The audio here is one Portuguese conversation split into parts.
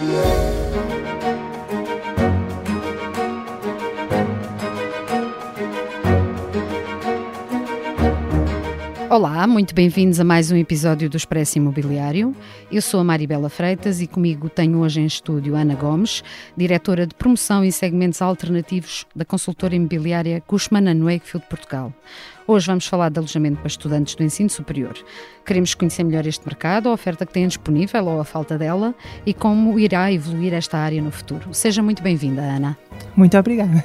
Música Olá, muito bem-vindos a mais um episódio do Expresso Imobiliário. Eu sou a Maribela Freitas e comigo tenho hoje em estúdio Ana Gomes, diretora de promoção e segmentos alternativos da consultora imobiliária Cushman Wakefield Portugal. Hoje vamos falar de alojamento para estudantes do ensino superior. Queremos conhecer melhor este mercado, a oferta que têm disponível ou a falta dela e como irá evoluir esta área no futuro. Seja muito bem-vinda, Ana. Muito obrigada.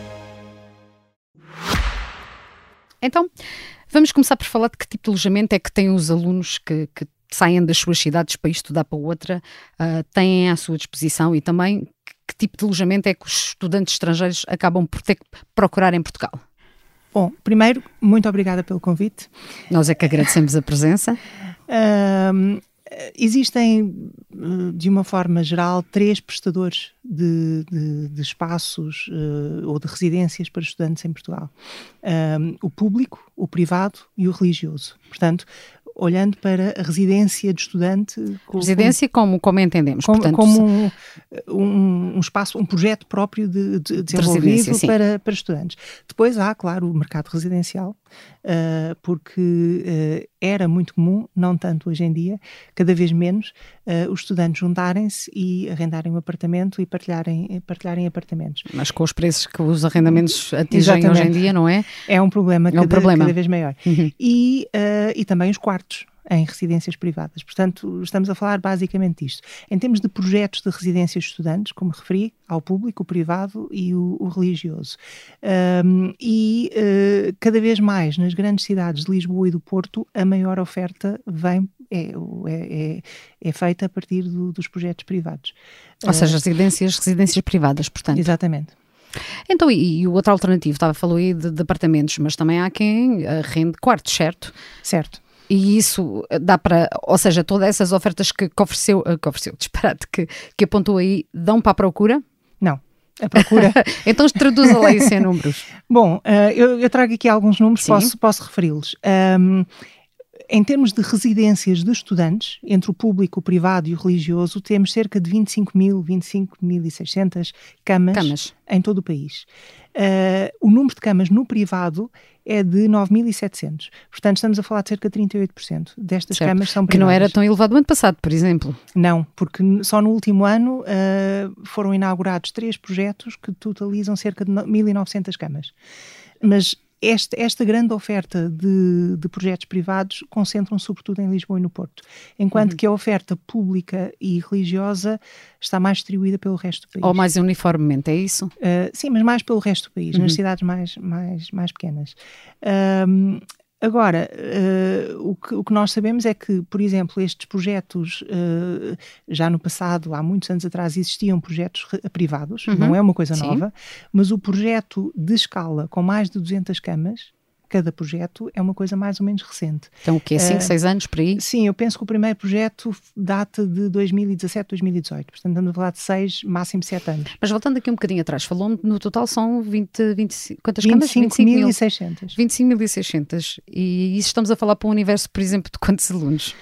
Então, vamos começar por falar de que tipo de alojamento é que têm os alunos que, que saem das suas cidades para estudar para outra, uh, têm à sua disposição e também que tipo de alojamento é que os estudantes estrangeiros acabam por ter que procurar em Portugal? Bom, primeiro, muito obrigada pelo convite. Nós é que agradecemos a presença. Existem, de uma forma geral, três prestadores de, de, de espaços uh, ou de residências para estudantes em Portugal: um, o público, o privado e o religioso. Portanto, olhando para a residência de estudante. Residência como, como entendemos, como, portanto, como um, um, um, espaço, um projeto próprio de, de desenvolvido de para, para estudantes. Depois há, claro, o mercado residencial, uh, porque uh, era muito comum, não tanto hoje em dia, cada vez menos, uh, os estudantes juntarem-se e arrendarem um apartamento e partilharem, partilharem apartamentos. Mas com os preços que os arrendamentos atingem Exatamente. hoje em dia, não é? É um problema, é um cada, problema. cada vez maior. Uhum. E, e também os quartos em residências privadas. Portanto, estamos a falar basicamente disto. Em termos de projetos de residências de estudantes, como referi, ao público, o privado e o, o religioso. Um, e uh, cada vez mais nas grandes cidades de Lisboa e do Porto, a maior oferta vem é, é, é, é feita a partir do, dos projetos privados. Ou uh, seja, residências, residências privadas, portanto. Exatamente. Então, e, e o outro alternativo, estava falou aí de, de apartamentos, mas também há quem rende quartos, certo? Certo e isso dá para, ou seja, todas essas ofertas que, que ofereceu, que ofereceu, disparate, que, que apontou aí, dão para a procura? Não. A procura. então traduza lá isso em números. Bom, uh, eu, eu, trago aqui alguns números, posso, posso referi-los. Um, em termos de residências de estudantes, entre o público, o privado e o religioso, temos cerca de 25 mil, 25.600 camas, camas em todo o país. Uh, o número de camas no privado é de 9.700. Portanto, estamos a falar de cerca de 38% destas certo. camas são privadas. Que não era tão elevado no ano passado, por exemplo. Não, porque só no último ano uh, foram inaugurados três projetos que totalizam cerca de 1.900 camas. Mas esta, esta grande oferta de, de projetos privados concentram sobretudo em Lisboa e no Porto, enquanto uhum. que a oferta pública e religiosa está mais distribuída pelo resto do país. Ou mais uniformemente, é isso? Uh, sim, mas mais pelo resto do país, uhum. nas cidades mais, mais, mais pequenas. Um, Agora, uh, o, que, o, que, nós sabemos é que, por exemplo, estes projetos, uh, já no passado, há muitos anos atrás, existiam projetos privados, uhum. não é uma coisa Sim. nova, mas o projeto de escala com mais de 200 camas, cada projeto é uma coisa mais ou menos recente. Então o quê? 5, 6 uh, anos por aí? Sim, eu penso que o primeiro projeto data de 2017, 2018. Portanto, estamos a falar de 6, máximo 7 anos. Mas voltando aqui um bocadinho atrás, falou-me no total são 20, 20 quantas 25 camas? 25.600. 25.600. E isso estamos a falar para um universo, por exemplo, de quantos alunos?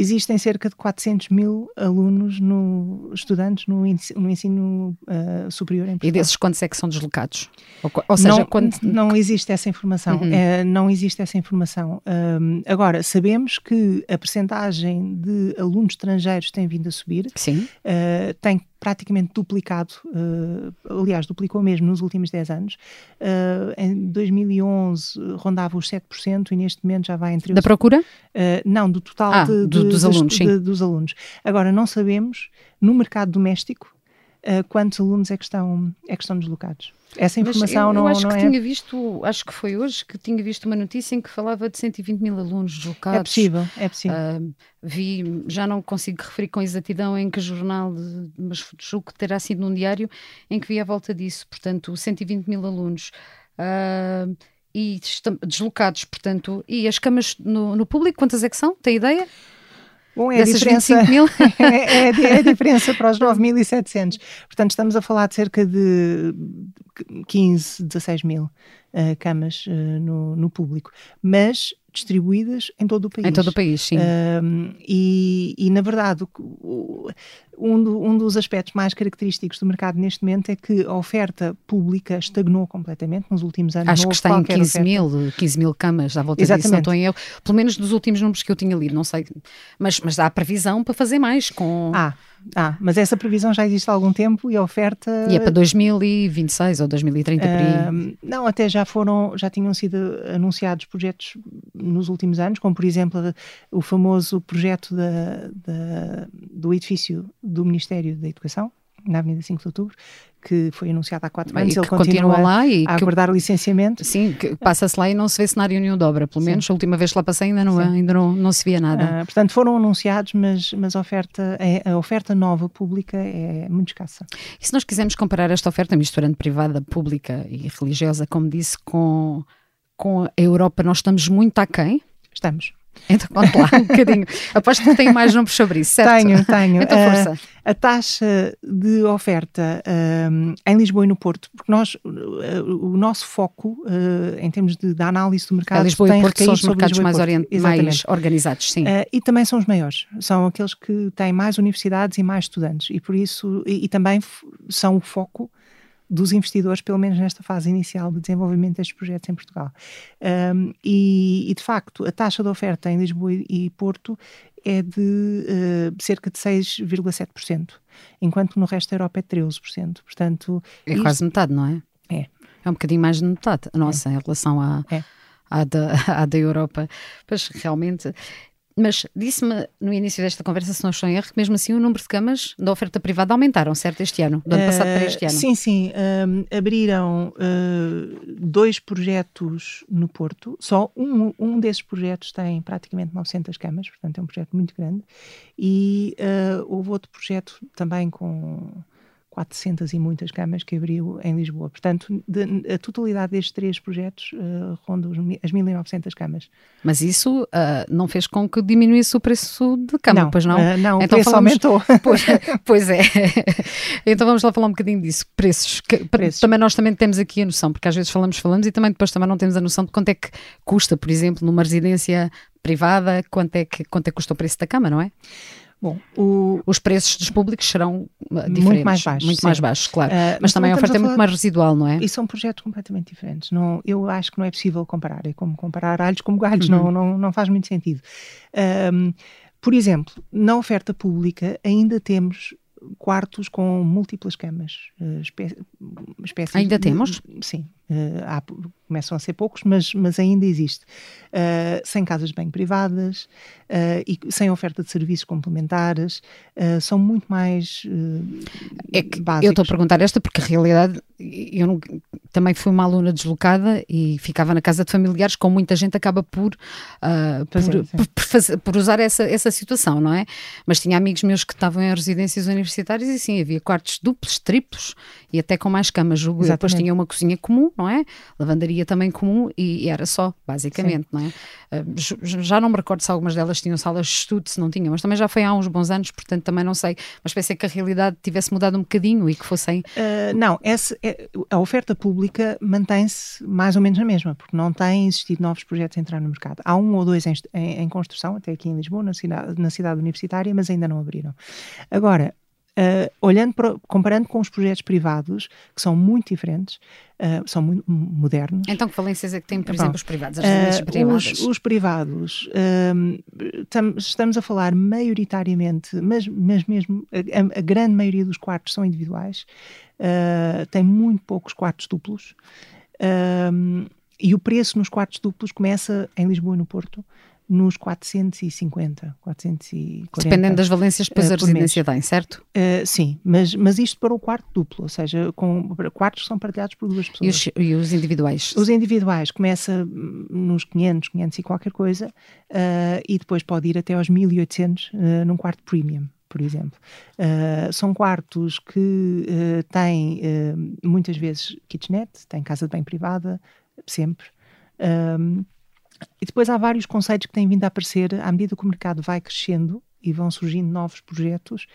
Existem cerca de 400 mil alunos, no, estudantes no ensino, no ensino uh, superior em Portugal. E desses quantos é que são deslocados? Ou, ou seja, não, quando... não existe essa informação. Uhum. É, não existe essa informação. Um, agora, sabemos que a percentagem de alunos estrangeiros tem vindo a subir. Sim. Uh, tem praticamente duplicado, uh, aliás, duplicou mesmo nos últimos 10 anos. Uh, em 2011 rondava os 7% e neste momento já vai entre... Da procura? Uh, não, do total ah, de, do, dos, alunos, de, dos alunos. Agora, não sabemos, no mercado doméstico, uh, quantos alunos é que estão, é que estão deslocados. Essa informação eu, não, eu acho não que é... tinha visto, acho que foi hoje que tinha visto uma notícia em que falava de 120 mil alunos deslocados. É possível, é possível. Uh, vi, já não consigo referir com exatidão em que jornal, de, mas julgo que terá sido num diário em que vi a volta disso. Portanto, 120 mil alunos. Uh, e deslocados, portanto, e as camas no, no público, quantas é que são? Tem ideia? Bom, é a diferença, é, é, é, a diferença para os 9.700. Portanto, estamos a falar de cerca de 15, 16 mil uh, camas uh, no, no público. Mas distribuídas em todo o país. Em todo o país, sim. E, e, na verdade, um, do, um, dos aspectos mais característicos do mercado neste momento é que a oferta pública estagnou completamente nos últimos anos. Acho que está em 15 oferta. mil, 15 mil camas à volta Exatamente. disso, não estou em eu. Pelo menos dos últimos números que eu tinha lido, não sei. Mas, mas há previsão para fazer mais com... Ah, ah, mas essa previsão já existe há algum tempo e a oferta. E é para 2026 ou 2030 uh, por aí? Não, até já foram, já tinham sido anunciados projetos nos últimos anos, como por exemplo o famoso projeto da, da, do edifício do Ministério da Educação, na Avenida 5 de Outubro, que foi anunciado há quatro anos. E ele continua, continua lá e a aguardar o licenciamento. Sim, passa-se lá e não se vê cenário nenhum de obra. Pelo menos Sim. a última vez que lá passei ainda não, ainda não, não se via nada. Uh, portanto, foram anunciados, mas, mas a, oferta, é, a oferta nova pública é muito escassa. E se nós quisermos comparar esta oferta misturando privada, pública e religiosa, como disse, com, com a Europa, nós estamos muito aquém? Estamos. Então conte lá um bocadinho. Aposto que tem mais números sobre isso, certo? Tenho, tenho. Então força. Uh, a taxa de oferta uh, em Lisboa e no Porto, porque nós, uh, o nosso foco em termos de, da análise do mercado a Lisboa tem e Porto são os mercados mais, mais, organizados, sim. e também são os maiores. São aqueles que têm mais universidades e mais estudantes e por isso, e, e também são o foco dos investidores, pelo menos nesta fase inicial de desenvolvimento destes projetos em Portugal. Um, e, e, de facto, a taxa de oferta em Lisboa e Porto é de uh, cerca de 6,7%, enquanto no resto da Europa é 13%. Portanto, é isto... quase metade, não é? É. É um bocadinho mais de metade, nossa, é. em relação à, é. à, da, à da Europa. Pois realmente mas disse-me no início desta conversa, se não estou em erro, que mesmo assim o número de camas da oferta privada aumentaram, certo, este ano, do ano uh, passado para este ano? Sim, sim. Um, abriram uh, dois projetos no Porto. Só um, um desses projetos tem praticamente 900 camas, portanto é um projeto muito grande. E uh, houve outro projeto também com 400 e muitas camas que abriu em Lisboa. Portanto, de, a totalidade destes três projetos uh, ronda as 1.900 camas. Mas isso uh, não fez com que diminuísse o preço de cama, não, pois não? Uh, não, então, o preço falamos, aumentou. Pois, pois, é. então vamos lá falar um bocadinho disso. Preços. Que, Preços. Também nós também temos aqui a noção, porque às vezes falamos, falamos e também depois também não temos a noção de quanto é que custa, por exemplo, numa residência privada, quanto é que, quanto é que custa o preço da cama, não é? Bom, o... os preços dos públicos serão diferentes. Muito mais baixos. Muito sim. mais baixos, claro. Uh, mas também a oferta a é muito mais residual, não é? E são projetos completamente diferentes. Não, eu acho que não é possível comparar. É como comparar alhos como galhos. Uhum. Não, não, não faz muito sentido. Um, por exemplo, na oferta pública ainda temos quartos com múltiplas camas. Uh, espécies ainda temos? Sim. Uh, há, começam a ser poucos, mas, mas ainda existe. Uh, sem casas bem privadas uh, e sem oferta de serviços complementares, são muito mais é que básicos. Eu estou a perguntar esta porque a realidade, eu não, também fui uma aluna deslocada e ficava na casa de familiares, com muita gente acaba por, por, é, por, por, fazer, por, usar essa, essa situação, não é? Mas tinha amigos meus que estavam em residências universitárias e sim, havia quartos duplos, triplos e até com mais camas. Depois tinha uma cozinha comum não é? Lavandaria também comum e, era só, basicamente, Sim. não é? Uh, já não me recordo se algumas delas tinham salas de estudo, se não tinham, mas também já foi há uns bons anos, portanto também não sei. Mas pensei que a realidade tivesse mudado um bocadinho e que fossem. Uh, não, esse, é, a oferta pública mantém-se mais ou menos a mesma, porque não têm existido novos projetos a entrar no mercado. Há um ou dois em, em, em construção, até aqui em Lisboa, na cidade, na cidade universitária, mas ainda não abriram. Agora, Uh, olhando para, comparando com os projetos privados, que são muito diferentes, uh, são muito modernos. Então, que falências é que têm, por exemplo, os privados? As uh, privadas? Os, os privados, tam, estamos a falar maioritariamente, mas, mas mesmo a, a grande maioria dos quartos são individuais, tem muito poucos quartos duplos. e o preço nos quartos duplos começa em Lisboa e no Porto nos 450, 440. Dependendo das valências, depois uh, a residência mês. tem, certo? Uh, sim, mas, mas isto para o quarto duplo, ou seja, com quartos que são partilhados por duas pessoas. E os, e os individuais? Os individuais começa nos 500, 500 e qualquer coisa, uh, e depois pode ir até aos 1800 uh, num quarto premium por exemplo. Uh, são quartos que uh, têm uh, muitas vezes kitchenette, têm casa de bem privada, sempre. E depois há vários conceitos que têm vindo a aparecer à medida que o mercado vai crescendo e vão surgindo novos projetos,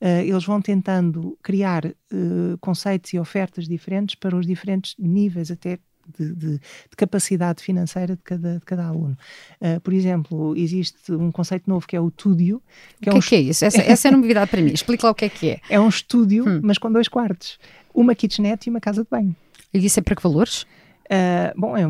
uh, eles vão tentando criar uh, conceitos e ofertas diferentes para os diferentes níveis até de, de, de, capacidade financeira de cada, de cada aluno. Uh, por exemplo, existe um conceito novo que é o Túdio. Que o que é, um... que é isso? Essa, essa é novidade para mim. Explica lá o que é que é. É um estúdio, hum. mas com dois quartos. Uma kitchenette e uma casa de banho. E isso é para que valores? Uh, bom, é,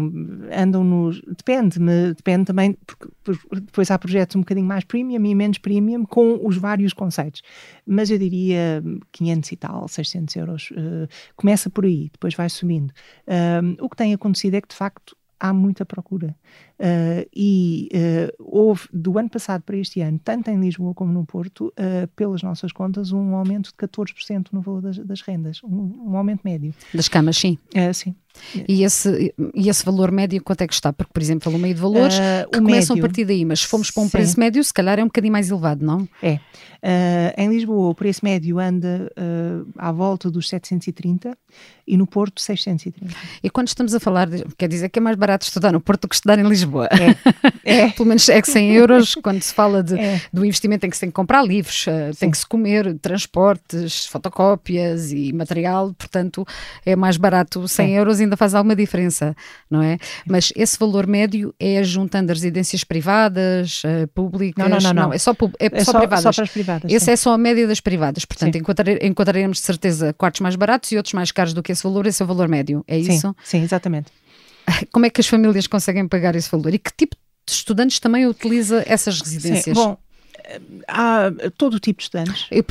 andam nos. Depende, me, depende também, porque, porque, depois há projetos um bocadinho mais premium e menos premium com os vários conceitos. Mas eu diria 500 e tal, 600 euros. Uh, começa por aí, depois vai subindo. Uh, o que tem acontecido é que, de facto, há muita procura. Uh, e uh, houve, do ano passado para este ano, tanto em Lisboa como no Porto, uh, pelas nossas contas, um aumento de 14% no valor das, das rendas, um, um, aumento médio. Das camas, sim. sim. E esse, e esse valor médio quanto é que está? Porque, por exemplo, falou meio de valores que começam médio, a partir daí, mas se formos para um sim. preço médio, se calhar é um bocadinho mais elevado, não? É. em Lisboa, o preço médio anda à volta dos 730 e no Porto, 630. E quando estamos a falar, de, quer dizer que é mais barato estudar no Porto do que estudar em Lisboa? É. é. Pelo menos é que 100 euros, quando se fala de, é. do investimento em que se tem que comprar livros, uh, tem que se comer, transportes, fotocópias e material, portanto é mais barato 100 é. euros ainda faz alguma diferença, não é? Mas esse valor médio é juntando as residências privadas, uh, públicas? Não, não, não, não. é só, é, é só, só, privadas. Só para as privadas. Esse sim. é só a média das privadas, portanto enquadraremos de certeza quartos mais baratos e outros mais caros do que esse valor, esse é o valor médio, é sim, isso? Sim, exatamente. como é que as famílias conseguem pagar esse valor e que tipo de estudantes também utiliza essas residências? Sim, bom, há todo tipo de estudantes. Eu,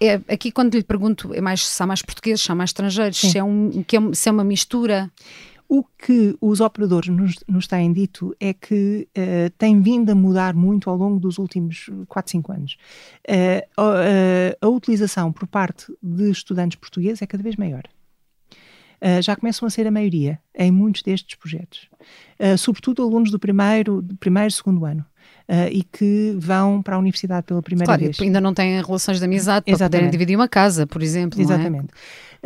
é, aqui quando lhe pergunto é mais, se há mais portugueses, se há mais estrangeiros, se é, um, que é, se é uma mistura. O que os operadores nos, nos têm dito é que uh, tem vindo a mudar muito ao longo dos últimos 4, 5 anos. Uh, uh, a utilização por parte de estudantes portugueses é cada vez maior. Uh, já começam a ser a maioria em muitos destes projetos. Sobretudo alunos do primeiro, do primeiro segundo ano. Uh, e que vão para a universidade pela primeira claro, vez. ainda não têm relações de amizade Exatamente. para poderem dividir uma casa, por exemplo. Exatamente.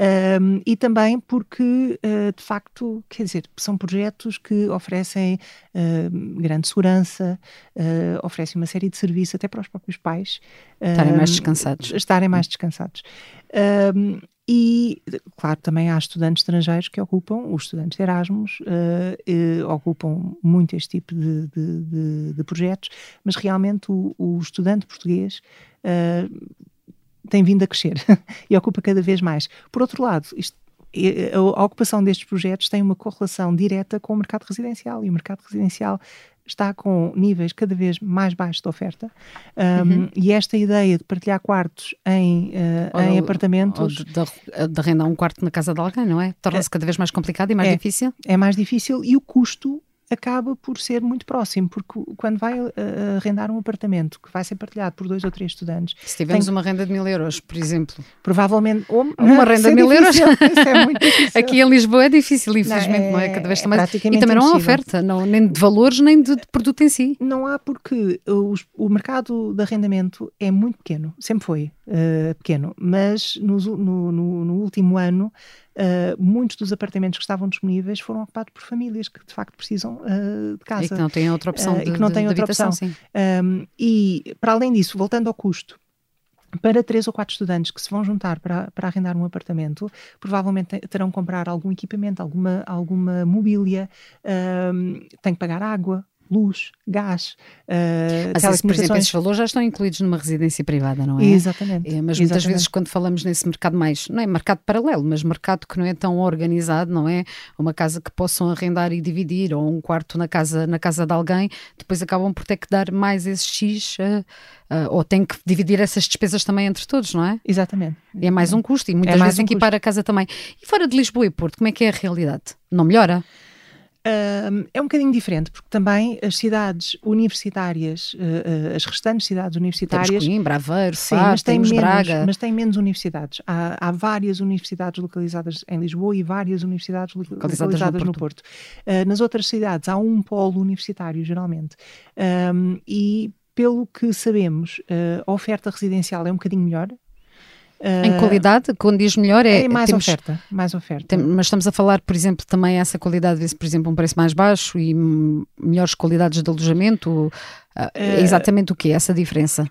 É? e também porque, uh, de facto, quer dizer, são projetos que oferecem uh, grande segurança, oferecem uma série de serviços até para os próprios pais. Estarem mais descansados. Estarem mais descansados. E, claro, também há estudantes estrangeiros que ocupam, os estudantes de Erasmus, uh, uh, ocupam muito este tipo de, de, de, de projetos, mas realmente o, o estudante português uh, tem vindo a crescer e ocupa cada vez mais. Por outro lado, isto, a ocupação destes projetos tem uma correlação direta com o mercado residencial e o mercado residencial está com níveis cada vez mais baixos de oferta um, uhum. e esta ideia de partilhar quartos em, uh, em apartamentos... Ou de, de, de, arrendar um quarto na casa de alguém, não é? Torna-se é, cada vez mais complicado e mais é, difícil? É mais difícil e o custo acaba por ser muito próximo, porque quando vai uh, arrendar um apartamento que vai ser partilhado por dois ou três estudantes. Se tivermos tem... uma renda de mil euros, por exemplo. Provavelmente. Ou, uma renda de mil difícil. euros. É muito difícil. Aqui em Lisboa é difícil, infelizmente, não é? Não é? Cada vez é mais. E também não há oferta, não, nem de valores, nem de, de produto em si. Não há, porque os, o mercado de arrendamento é muito pequeno, sempre foi uh, pequeno, mas no, no, no, no último ano uh, muitos dos apartamentos que estavam disponíveis foram ocupados por famílias que de facto precisam uh, de casa. E que não têm outra opção. Uh, de, e que não têm outra opção. Um, e para além disso, voltando ao custo, para três ou quatro estudantes que se vão juntar para, para arrendar um apartamento, provavelmente terão que comprar algum equipamento, alguma, alguma mobília, um, têm que pagar água, luz, gás, uh, mas, Por exemplo, esses valores já estão incluídos numa residência privada, não é? Exatamente. É, mas muitas vezes quando falamos nesse mercado mais, não é mercado paralelo, mas mercado que não é tão organizado, não é? Uma casa que possam arrendar e dividir, ou um quarto na casa, na casa de alguém, depois acabam por ter que dar mais esse X, uh, uh, ou têm que dividir essas despesas também entre todos, não é? Exatamente. E é mais um custo, e muitas é vezes um equipar custo. a casa também. E fora de Lisboa e Porto, como é que é a realidade? Não melhora? Uh, é um bocadinho diferente, porque também as cidades universitárias, uh, uh, as restantes cidades universitárias. Temos Coimbra, Aveiro, sim, Faro, mas tem menos, Braga. Mas tem menos universidades. Há, há, várias universidades localizadas em Lisboa e várias universidades localizadas, localizadas no Porto. No Porto. nas outras cidades há um polo universitário, geralmente. Um, e pelo que sabemos, a oferta residencial é um bocadinho melhor, em ah, qualidade, quando diz melhor é. É mais temos, oferta, mais oferta. Tem, mas estamos a falar, por exemplo, também essa qualidade, por exemplo, um preço mais baixo e melhores qualidades de alojamento, é exatamente o que essa diferença?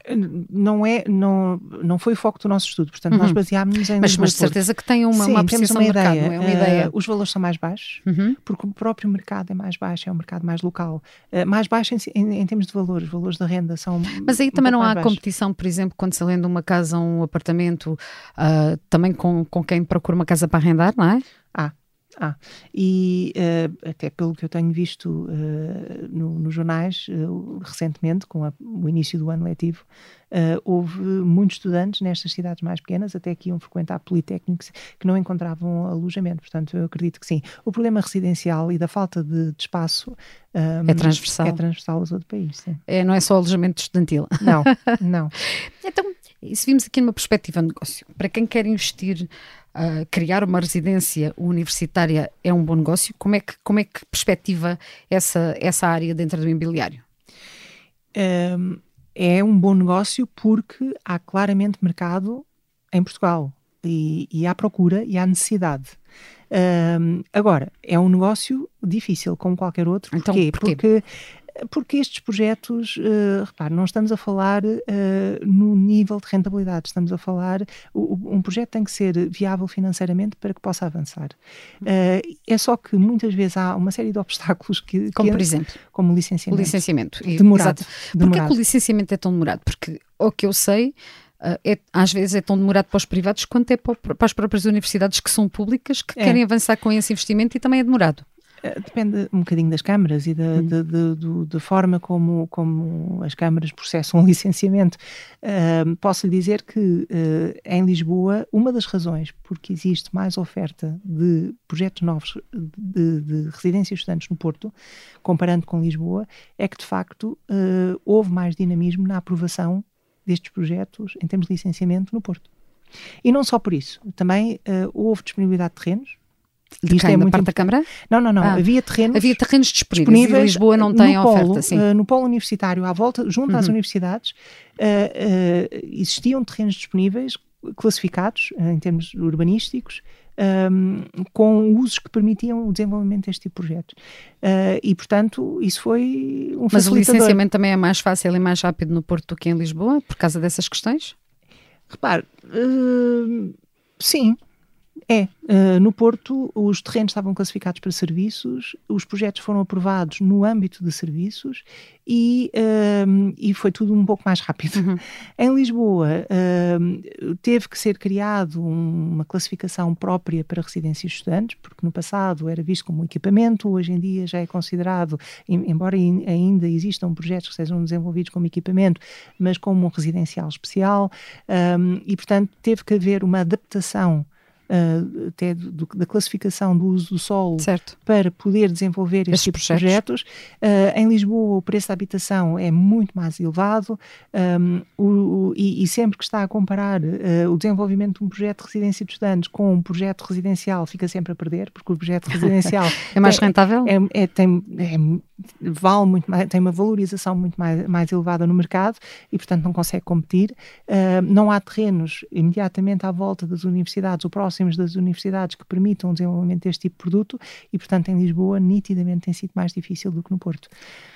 Não é, não, não foi o foco do nosso estudo, portanto uhum. nós baseámos-nos em Mas, mas de certeza que tem uma, Sim, uma apreciação uma ideia. Mercado, é uma ideia. Uh, os valores são mais baixos, uhum. porque o próprio mercado é mais baixo, é um mercado mais local. Uh, mais baixo em, em, em, termos de valores, os valores da renda são Mas aí um também não há competição, por exemplo, quando se lenda uma casa, um apartamento, uh, também com, com quem procura uma casa para arrendar, não é? Ah, ah, e uh, até pelo que eu tenho visto uh, no, nos jornais uh, recentemente, com a, o início do ano letivo, houve muitos estudantes nestas cidades mais pequenas, até que iam frequentar politécnicos, que não encontravam alojamento. Portanto, eu acredito que sim. O problema residencial e da falta de, de espaço um, é transversal. É transversal a todo o país. Sim. É, não é só alojamento estudantil. Não, não. então, se vimos aqui numa perspectiva de negócio, para quem quer investir uh, criar uma residência universitária é um bom negócio? Como é que, como é que perspectiva essa, essa área dentro do imobiliário? Um, é um bom negócio porque há claramente mercado em Portugal e, e há procura e há necessidade. Um, agora, é um negócio difícil, como qualquer outro. Então, porquê? porquê? Porque porque estes projetos, uh, repare, não estamos a falar uh, no nível de rentabilidade, estamos a falar, o, um projeto tem que ser viável financeiramente para que possa avançar. Uh, é só que muitas vezes há uma série de obstáculos que... Como que, por exemplo? Como o licenciamento. O licenciamento. Demorado. Porquê que o licenciamento é tão demorado? Porque, o que eu sei... É, às vezes é tão demorado para os privados quanto é para, para as próprias universidades que são públicas que é. querem avançar com esse investimento e também é demorado. Eh, depende um bocadinho das câmaras e da, hum. forma como, como as câmaras processam o licenciamento. Uh, posso lhe dizer que uh, em Lisboa, uma das razões porque existe mais oferta de projetos novos de, de residências estudantes no Porto, comparando com Lisboa, é que de facto uh, houve mais dinamismo na aprovação destes projetos em termos de licenciamento no Porto. E não só por isso, também houve disponibilidade de terrenos, de Isto quem, é da parte da Câmara? Não, não, não. Ah, havia terrenos. Havia terrenos disponíveis. disponíveis Lisboa não tem polo, oferta. Sim. Uh, no polo universitário, à volta, junto uhum. às universidades, uh, uh, existiam terrenos disponíveis, classificados em termos urbanísticos, um, com usos que permitiam o desenvolvimento deste tipo de projetos. e, portanto, isso foi um Mas o licenciamento também é mais fácil e mais rápido no Porto do que em Lisboa, por causa dessas questões? Repare, sim, é, uh, no Porto os terrenos estavam classificados para serviços, os projetos foram aprovados no âmbito de serviços e, uh, e foi tudo um pouco mais rápido. Uhum. Em Lisboa uh, teve que ser criado um, uma classificação própria para residências estudantes, porque no passado era visto como equipamento, hoje em dia já é considerado, embora ainda existam projetos que sejam desenvolvidos como equipamento, mas como um residencial especial, e portanto teve que haver uma adaptação uh, até do, da classificação do uso do solo certo. para poder desenvolver estes tipos de projetos. Uh, em Lisboa, o preço da habitação é muito mais elevado um, o, o, e, e, sempre que está a comparar uh, o desenvolvimento de um projeto de residência de estudantes com um projeto residencial, fica sempre a perder, porque o projeto residencial é mais rentável? É, é, tem, é, vale muito mais, tem uma valorização muito mais, mais elevada no mercado e, portanto, não consegue competir. Uh, não há terrenos imediatamente à volta das universidades ou próximos das universidades que permitam o desenvolvimento deste tipo de produto e, portanto, em Lisboa, nitidamente tem sido mais difícil do que no Porto.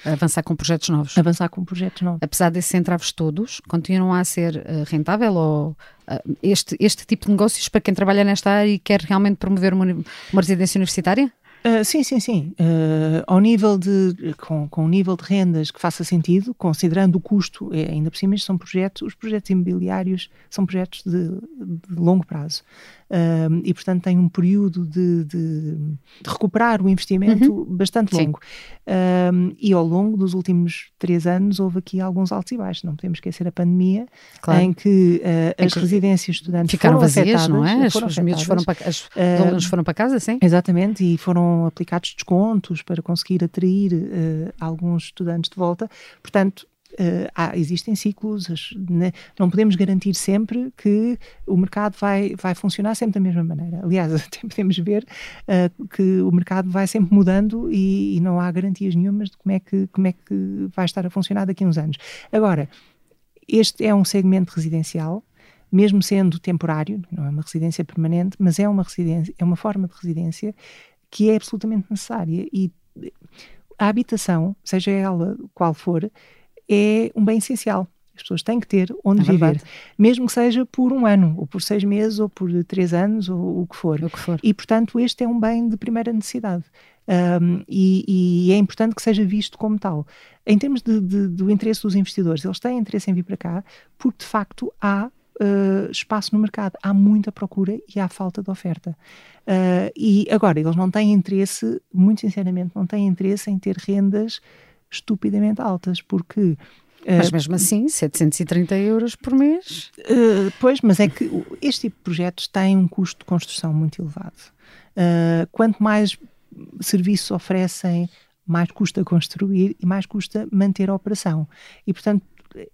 Avançar com projetos novos. Avançar com projetos novos. Apesar desses entraves todos, continuam a ser uh, rentável ou uh, este, este tipo de negócios para quem trabalha nesta área e quer realmente promover uma, uma residência universitária? Uh, sim, sim, sim. Uh, ao nível de, com, com nível de rendas que faça sentido, considerando o custo, é, ainda por cima, são projetos, os projetos imobiliários são projetos de, de longo prazo um, e, portanto, tem um período de, de, de recuperar o investimento uhum. bastante longo. Um, e ao longo dos últimos três anos houve aqui alguns altos e baixos. Não podemos esquecer a pandemia, claro. em que uh, as que residências estudantes ficaram foram vazias, afetadas, não é? As, os miúdos foram para, as uh, alunos foram para casa, sim? Exatamente, e foram foram aplicados descontos para conseguir atrair uh, alguns estudantes de volta. Portanto, Uh, há, existem ciclos, né? não podemos garantir sempre que o mercado vai, vai funcionar sempre da mesma maneira. Aliás, até podemos ver uh, que o mercado vai sempre mudando e, e, não há garantias nenhumas de como é, que, como é que vai estar a funcionar daqui a uns anos. Agora, este é um segmento residencial, mesmo sendo temporário, não é uma residência permanente, mas é uma residência, é uma forma de residência que é absolutamente necessária e a habitação, seja ela qual for, é um bem essencial. As pessoas têm que ter onde é viver, verdade. mesmo que seja por um ano, ou por seis meses, ou por três anos, ou o que for. O que for. E, portanto, este é um bem de primeira necessidade. Um, e, e, é importante que seja visto como tal. Em termos de, de, do interesse dos investidores, eles têm interesse em vir para cá porque, de facto, há uh, espaço no mercado, há muita procura e há falta de oferta. Uh, e agora, eles não têm interesse, muito sinceramente, não têm interesse em ter rendas estupidamente altas, porque eh, mas mesmo assim, 730 euros por mês. Uh, pois, mas é que este tipo de projetos tem um custo de construção muito elevado. Uh, quanto mais serviços oferecem, mais custa construir e mais custa manter a operação. E, portanto,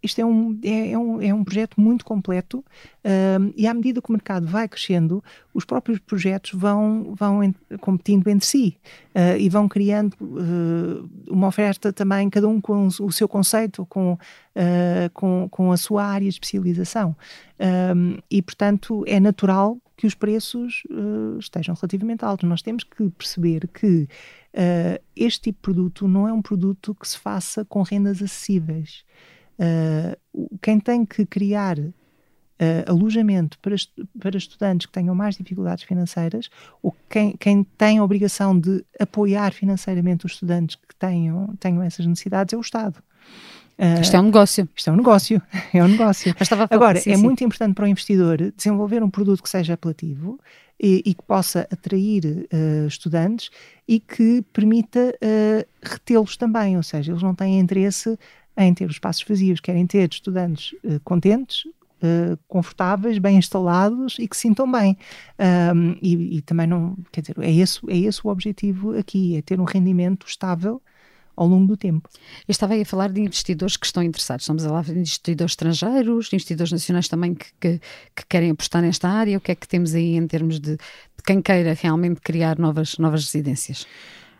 isto é um, é, é, um, é um projeto muito completo uh, e à medida que o mercado vai crescendo, os próprios projetos vão, vão competindo entre si uh, e vão criando uh, uma oferta também, cada um com o seu conceito, com, com, com a sua área de especialização. e, portanto, é natural que os preços estejam relativamente altos. Nós temos que perceber que este tipo de produto não é um produto que se faça com rendas acessíveis. Uh, quem tem que criar uh, alojamento para, para estudantes que tenham mais dificuldades financeiras, ou quem, quem tem a obrigação de apoiar financeiramente os estudantes que tenham, tenham essas necessidades é o Estado. Uh, isto é um negócio. Isto é um negócio. É um negócio. Agora, sim, é sim. muito importante para o investidor desenvolver um produto que seja apelativo e, e que possa atrair uh, estudantes e que permita uh, retê-los também. Ou seja, eles não têm interesse em ter os espaços vazios, querem ter estudantes uh, contentes, uh, confortáveis, bem instalados e que se sintam bem. Um, e, e, também não, quer dizer, é esse, é esse o objetivo aqui, é ter um rendimento estável ao longo do tempo. Eu estava aí a falar de investidores que estão interessados. Estamos a falar de investidores estrangeiros, de investidores nacionais também que, que, que, querem apostar nesta área. O que é que temos aí em termos de, de quem queira realmente criar novas, novas residências?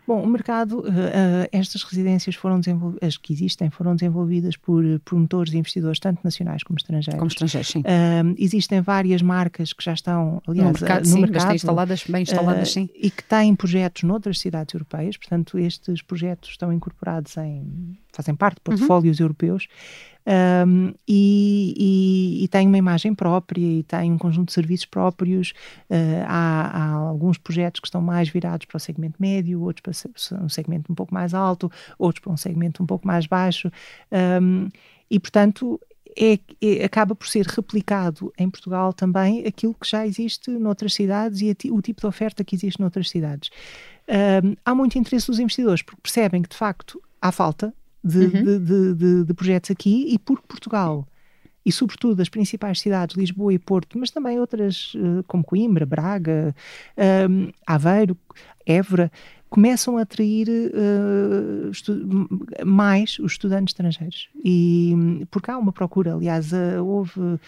Bom, o mercado, uh, uh, estas residências foram desenvolvidas, as que existem, foram desenvolvidas por promotores e investidores, tanto nacionais como estrangeiros. Como estrangeiros, sim. Uh, existem várias marcas que já estão, aliás, no mercado, no sim, mercado instaladas, bem instaladas, sim. E que têm projetos noutras cidades europeias, portanto, estes projetos estão incorporados em, fazem parte de uhum. portfólios uhum. europeus um, e, e, e, tem uma imagem própria e tem um conjunto de serviços próprios. Uh, há, há, alguns projetos que estão mais virados para o segmento médio, outros para um segmento um pouco mais alto, outros para um segmento um pouco mais baixo. Um, e, portanto, é, é, acaba por ser replicado em Portugal também aquilo que já existe noutras cidades e o tipo de oferta que existe noutras cidades. Um, há muito interesse dos investidores porque percebem que de facto há falta de, uhum. de, de, de, projetos aqui e por Portugal e sobretudo as principais cidades, Lisboa e Porto, mas também outras eh, como Coimbra, Braga, um, Aveiro, Évora, começam a atrair uh, mais os estudantes estrangeiros. E porque há uma procura, aliás, uh, houve, uh,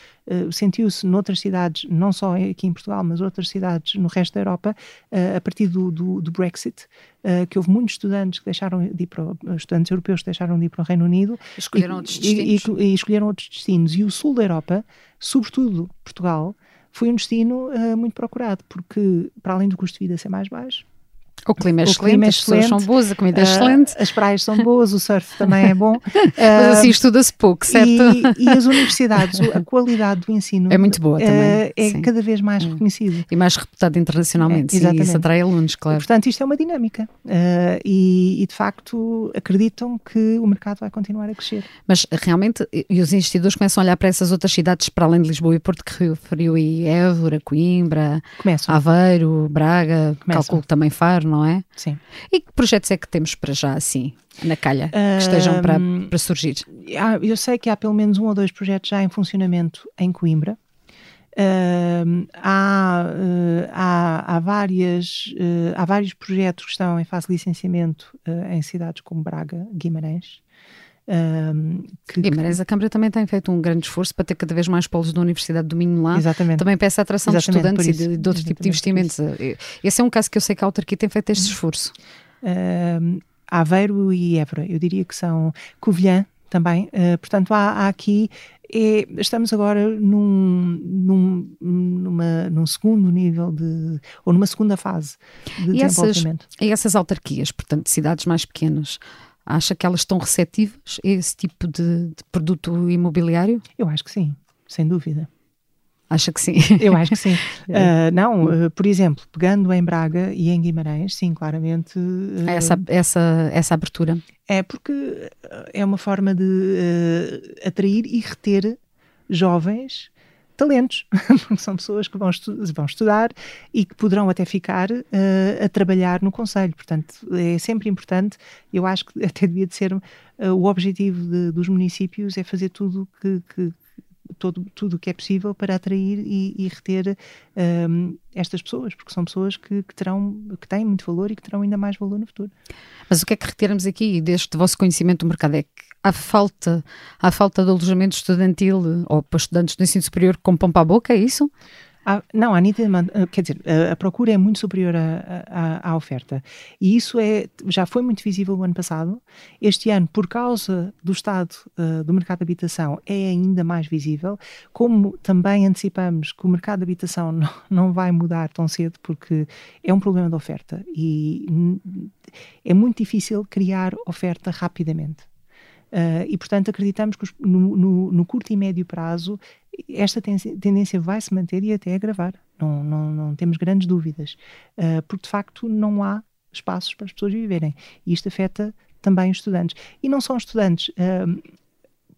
sentiu-se noutras cidades, não só aqui em Portugal, mas outras cidades no resto da Europa, a partir do, do, do Brexit, que houve muitos estudantes que deixaram de ir para estudantes europeus que deixaram de ir para o Reino Unido escolheram e, outros destinos. E, e, e, escolheram outros destinos. E o sul da Europa, sobretudo Portugal, foi um destino muito procurado, porque para além do custo de vida ser mais baixo, o clima é o excelente, clima é as pessoas são boas, a comida é uh, excelente. As praias são boas, o surf também é bom. Mas assim estuda-se pouco, certo? E, e, as universidades, a qualidade do ensino é muito boa também. Uh, é sim. cada vez mais hum. reconhecida. E mais reputada internacionalmente, é, exatamente. e isso atrai alunos, claro. Portanto, isto é uma dinâmica. E, e, de facto acreditam que o mercado vai continuar a crescer. Mas realmente, e os investidores começam a olhar para essas outras cidades para além de Lisboa e Porto, que referiu aí Évora, Coimbra, começam. Aveiro, Braga, começam. calculo também Faro, não é? Sim. E que projetos é que temos para já, assim, na calha, que estejam para, para surgir? Eu sei que há pelo menos um ou dois projetos já em funcionamento em Coimbra. Uh, há, uh, há, há, várias, uh, há vários projetos que estão em fase de licenciamento em cidades como Braga, Guimarães. Que, Guimarães, a Câmara também tem feito um grande esforço para ter cada vez mais polos da Universidade do Minho lá. Exatamente. Também peça a atração Exatamente de estudantes e de, de outro tipo de investimentos. Esse é um caso que eu sei que a autarquia tem feito este esforço. Aveiro e Évora, eu diria que são Covilhã também. portanto, há, há aqui é, estamos agora num, num, numa, num segundo nível de, ou numa segunda fase de e desenvolvimento. Essas, e essas autarquias, portanto, cidades mais pequenas, acha que elas estão receptivas a esse tipo de, de produto imobiliário? Eu acho que sim, sem dúvida. Acha que sim? Eu acho que sim. uh, não, uh, por exemplo, pegando em Braga e em Guimarães, sim, claramente. Uh, essa, essa, essa abertura? É porque é uma forma de atrair e reter jovens talentos, são pessoas que vão, estu vão, estudar e que poderão até ficar uh, a trabalhar no Conselho. Portanto, é sempre importante, eu acho que até devia de ser uh, o objetivo de, dos municípios é fazer tudo que, que, todo, tudo o que é possível para atrair e, e reter um, estas pessoas, porque são pessoas que, que, terão, que têm muito valor e que terão ainda mais valor no futuro. Mas o que é que retiramos aqui deste vosso conhecimento do mercado? É que há falta, há falta de alojamento estudantil ou para estudantes do ensino superior com pão para a boca, é isso? Ah, não, a nitidamente, ah, quer dizer, a, a, procura é muito superior à, à, oferta. E isso é, já foi muito visível o ano passado. Este ano, por causa do estado uh, do mercado de habitação, é ainda mais visível. Como também antecipamos que o mercado de habitação não, não vai mudar tão cedo, porque é um problema de oferta. E é muito difícil criar oferta rapidamente. Uh, e, portanto, acreditamos que os, no, no, no, curto e médio prazo esta tendência vai se manter e até agravar. Não, não, não temos grandes dúvidas. Uh, porque, de facto, não há espaços para as pessoas viverem. E isto afeta também os estudantes. E não são estudantes. Uh,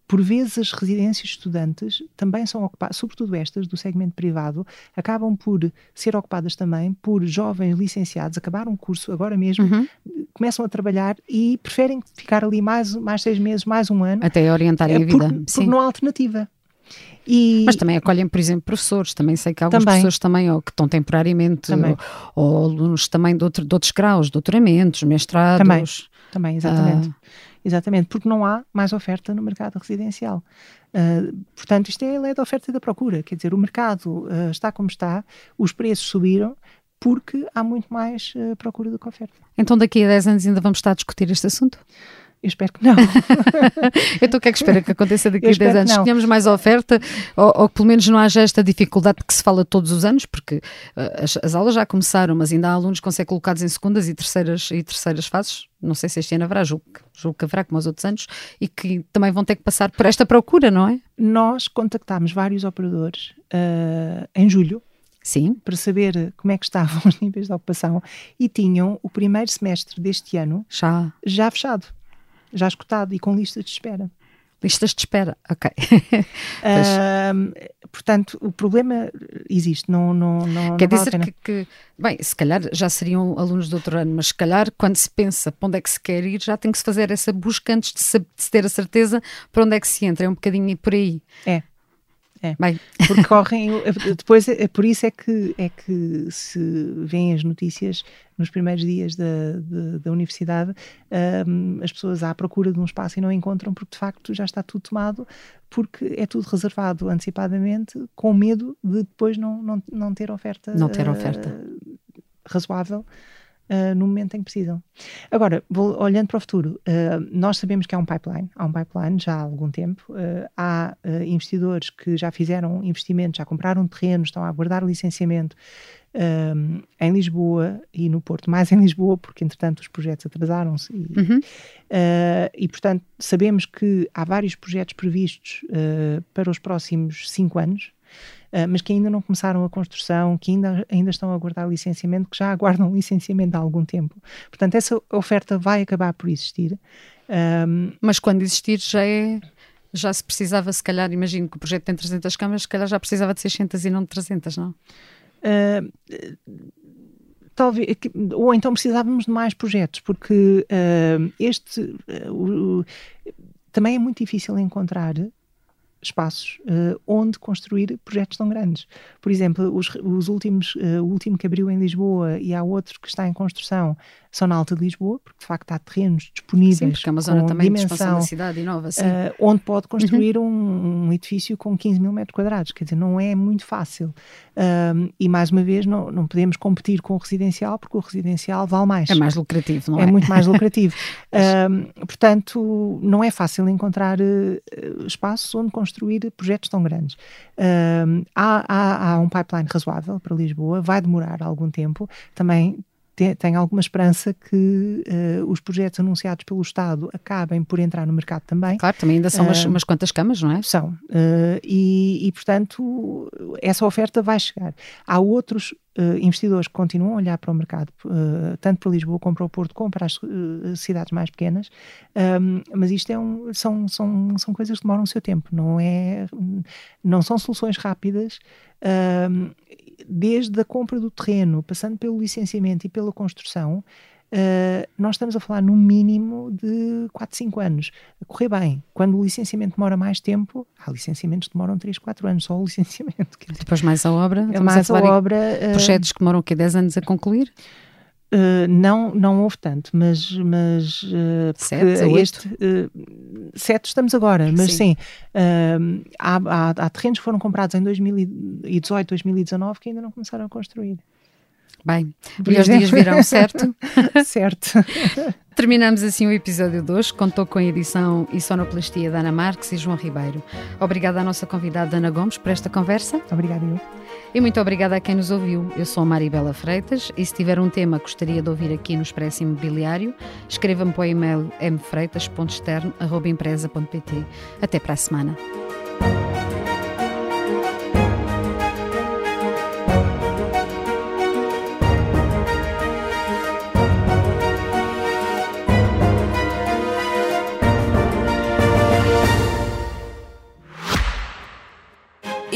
por vezes as residências estudantes também são ocupadas, sobretudo estas do segmento privado, acabam por ser ocupadas também por jovens licenciados, acabaram o curso agora mesmo, uhum. começam a trabalhar e preferem ficar ali mais, mais seis meses, mais um ano. Até orientarem a vida. Por, por não há alternativa. E... Mas também acolhem, por exemplo, professores. Também sei que há alguns também. professores também ou, que estão temporariamente, também. ou, ou alunos também de, outro, de, outros graus, doutoramentos, mestrados. Também, também exatamente. Ah. Exatamente, porque não há mais oferta no mercado residencial. Uh, portanto, isto é a lei da oferta e da procura. Quer dizer, o mercado uh, está como está, os preços subiram porque há muito mais uh, procura do que oferta. Então, daqui a 10 anos ainda vamos estar a discutir este assunto? Eu espero que não. então o que é que espera que aconteça daqui a 10 anos? Que, que tenhamos mais oferta ou, ou, que pelo menos não haja esta dificuldade que se fala todos os anos, porque uh, as, as, aulas já começaram, mas ainda há alunos que ser colocados em segundas e terceiras, e terceiras fases. Não sei se este ano haverá, julgo, julgo que haverá como os outros anos, e que também vão ter que passar por esta procura, não é? Nós contactámos vários operadores uh, em julho, Sim. para saber como é que estavam os níveis de ocupação e tinham o primeiro semestre deste ano já, já fechado já escutado e com listas de espera. Listas de espera, ok. uh, portanto, o problema existe, não, não, não Quer não dizer vale que, que, bem, se calhar já seriam alunos de outro ano, mas se calhar quando se pensa para onde é que se quer ir, já tem que se fazer essa busca antes de se, de se ter a certeza para onde é que se entra, é um bocadinho por aí. É, é. Bem. Porque correm. Depois, é, por isso é que, é que se vêem as notícias nos primeiros dias da, da, da universidade, um, as pessoas à procura de um espaço e não encontram, porque de facto já está tudo tomado, porque é tudo reservado antecipadamente, com medo de depois não, não, não ter oferta. Não ter oferta. Uh, razoável uh, no momento em que precisam. Agora, vou, olhando para o futuro, uh, nós sabemos que há um pipeline, há um pipeline já há algum tempo, uh, há investidores que já fizeram investimentos, já compraram terrenos, estão a aguardar licenciamento em Lisboa e no Porto, mais em Lisboa, porque entretanto os projetos atrasaram-se e, uhum. e, portanto sabemos que há vários projetos previstos para os próximos cinco anos mas que ainda não começaram a construção, que ainda, ainda estão a aguardar licenciamento, que já aguardam licenciamento há algum tempo. Portanto, essa oferta vai acabar por existir. Um, mas quando existir já é já se precisava, se calhar, imagino que o projeto tem 300 câmaras, se calhar já precisava de 600 e não de 300, não? Uh, talvez, ou então precisávamos de mais projetos, porque uh, este uh, o, também é muito difícil encontrar espaços uh, onde construir projetos tão grandes. Por exemplo, os, os últimos, uh, o último que abriu em Lisboa e há outro que está em construção são na Alta de Lisboa, porque de facto há terrenos disponíveis. Sim, porque é uma zona também dimensão, de expansão da cidade e nova, sim. Uh, onde pode construir uhum. um, um, edifício com 15 mil metros quadrados. Quer dizer, não é muito fácil. E mais uma vez, não, não podemos competir com o residencial, porque o residencial vale mais. É mais lucrativo, não é? É muito mais lucrativo. portanto, não é fácil encontrar uh, espaços onde construir projetos tão grandes. Há, há, há um pipeline razoável para Lisboa, vai demorar algum tempo. Também tem alguma esperança que uh, os projetos anunciados pelo Estado acabem por entrar no mercado também. Claro, também ainda são uh, umas, umas quantas camas, não é? São. Uh, e, e, portanto, essa oferta vai chegar. Há outros investidores que continuam a olhar para o mercado, tanto para Lisboa como para o Porto, como para as cidades mais pequenas, um, mas isto é um, são, são, são coisas que demoram o seu tempo, não, é, não são soluções rápidas. Um, desde a compra do terreno, passando pelo licenciamento e pela construção, Uh, nós estamos a falar no mínimo de 4, 5 anos. A correr bem. Quando o licenciamento demora mais tempo, há licenciamentos que demoram 3, 4 anos, só o licenciamento. Depois mais a obra. Mais a, a obra. Uh, projetos que demoram o quê? 10 anos a concluir? Uh, não, não houve tanto, mas, mas uh, sete, este, uh, sete estamos agora, mas sim, sim há, há, há, terrenos que foram comprados em 2018, 2019 que ainda não começaram a construir. Bem, melhores dias virão, certo? certo. Terminamos assim o episódio de hoje. Contou com a edição e sonoplastia da Ana Marques e João Ribeiro. Obrigada à nossa convidada Ana Gomes por esta conversa. Obrigada, eu. E muito obrigada a quem nos ouviu. Eu sou a Maribela Freitas e se tiver um tema que gostaria de ouvir aqui no Expresso Imobiliário, escreva-me para o e-mail mfreitas.externo.empresa.pt. Até para a semana.